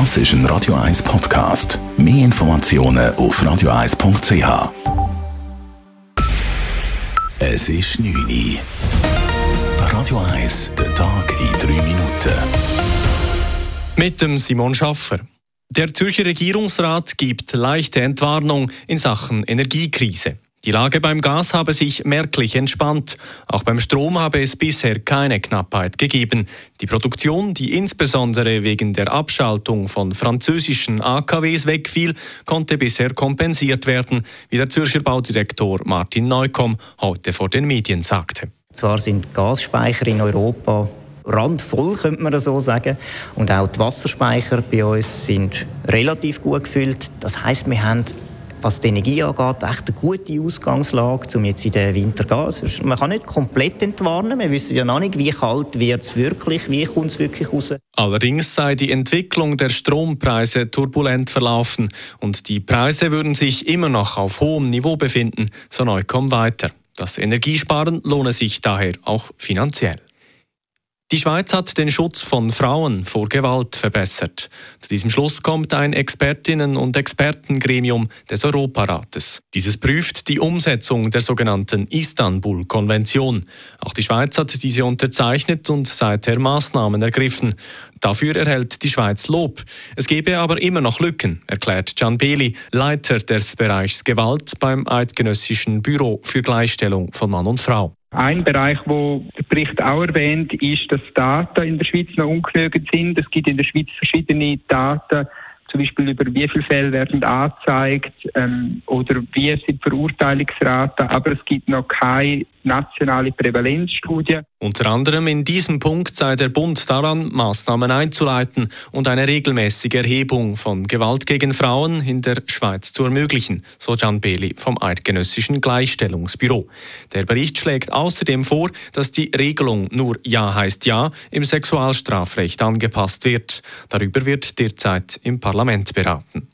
Das ist ein Radio 1 Podcast. Mehr Informationen auf radio1.ch. Es ist 9 Uhr. Radio 1, der Tag in 3 Minuten. Mit dem Simon Schaffer. Der Zürcher Regierungsrat gibt leichte Entwarnung in Sachen Energiekrise. Die Lage beim Gas habe sich merklich entspannt. Auch beim Strom habe es bisher keine Knappheit gegeben. Die Produktion, die insbesondere wegen der Abschaltung von französischen AKWs wegfiel, konnte bisher kompensiert werden, wie der Zürcher Baudirektor Martin Neukomm heute vor den Medien sagte. Zwar sind Gasspeicher in Europa randvoll, könnte man so sagen. Und auch die Wasserspeicher bei uns sind relativ gut gefüllt. Das heißt, wir haben was die Energie angeht, echt eine gute Ausgangslage, um jetzt in den Winter zu gehen. Man kann nicht komplett entwarnen. Wir wissen ja noch nicht, wie kalt wird es wirklich, wie kommt es wirklich raus. Allerdings sei die Entwicklung der Strompreise turbulent verlaufen und die Preise würden sich immer noch auf hohem Niveau befinden, so Neukomm weiter. Das Energiesparen lohne sich daher auch finanziell. Die Schweiz hat den Schutz von Frauen vor Gewalt verbessert. Zu diesem Schluss kommt ein Expertinnen- und Expertengremium des Europarates. Dieses prüft die Umsetzung der sogenannten Istanbul-Konvention. Auch die Schweiz hat diese unterzeichnet und seither Maßnahmen ergriffen. Dafür erhält die Schweiz Lob. Es gebe aber immer noch Lücken, erklärt Gian Beli, Leiter des Bereichs Gewalt beim Eidgenössischen Büro für Gleichstellung von Mann und Frau. Ein Bereich, wo der Bericht auch erwähnt, ist, dass Daten in der Schweiz noch ungenügend sind. Es gibt in der Schweiz verschiedene Daten, zum Beispiel über wie viele Fälle werden angezeigt ähm, oder wie sind Verurteilungsraten, aber es gibt noch keine nationale Prävalenzstudie. Unter anderem in diesem Punkt sei der Bund daran, Maßnahmen einzuleiten und eine regelmäßige Erhebung von Gewalt gegen Frauen in der Schweiz zu ermöglichen, so Gian Beli vom Eidgenössischen Gleichstellungsbüro. Der Bericht schlägt außerdem vor, dass die Regelung nur Ja heißt Ja im Sexualstrafrecht angepasst wird. Darüber wird derzeit im Parlament beraten.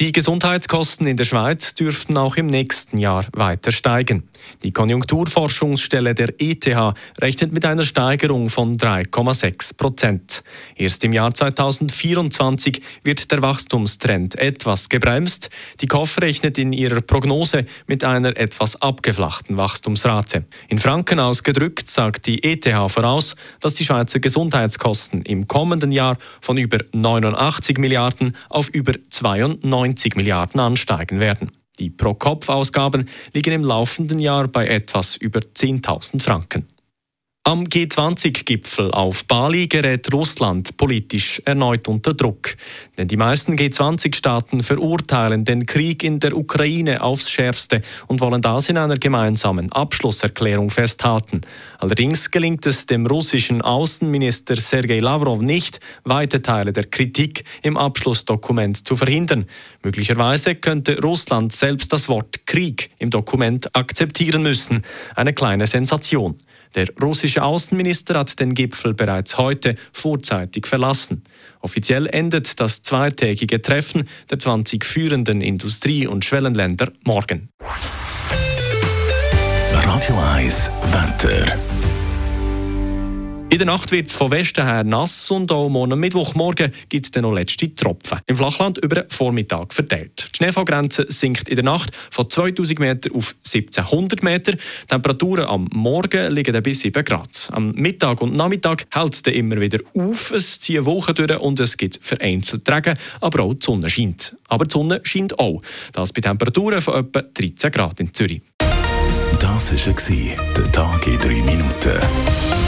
Die Gesundheitskosten in der Schweiz dürften auch im nächsten Jahr weiter steigen. Die Konjunkturforschungsstelle der ETH rechnet mit einer Steigerung von 3,6 Prozent. Erst im Jahr 2024 wird der Wachstumstrend etwas gebremst. Die KOF rechnet in ihrer Prognose mit einer etwas abgeflachten Wachstumsrate. In Franken ausgedrückt sagt die ETH voraus, dass die Schweizer Gesundheitskosten im kommenden Jahr von über 89 Milliarden auf über 92 90 Milliarden ansteigen werden. Die Pro-Kopf-Ausgaben liegen im laufenden Jahr bei etwas über 10.000 Franken. Am G20-Gipfel auf Bali gerät Russland politisch erneut unter Druck. Denn die meisten G20-Staaten verurteilen den Krieg in der Ukraine aufs Schärfste und wollen das in einer gemeinsamen Abschlusserklärung festhalten. Allerdings gelingt es dem russischen Außenminister Sergei Lavrov nicht, weite Teile der Kritik im Abschlussdokument zu verhindern. Möglicherweise könnte Russland selbst das Wort Krieg im Dokument akzeptieren müssen. Eine kleine Sensation. Der russische Außenminister hat den Gipfel bereits heute vorzeitig verlassen. Offiziell endet das zweitägige Treffen der 20 führenden Industrie- und Schwellenländer morgen. Radio 1 Wetter. In der Nacht wird es von Westen her nass und auch morgen Mittwochmorgen gibt es dann noch letzte Tropfen. Im Flachland über den Vormittag verteilt. Die Schneefallgrenze sinkt in der Nacht von 2000 Meter auf 1700 Meter. Die Temperaturen am Morgen liegen dann bis 7 Grad. Am Mittag und Nachmittag hält es dann immer wieder auf. Es ziehen Wochen durch und es gibt vereinzelt Regen, aber auch die Sonne scheint. Aber die Sonne scheint auch. Das bei Temperaturen von etwa 13 Grad in Zürich. Das war der Tag in 3 Minuten.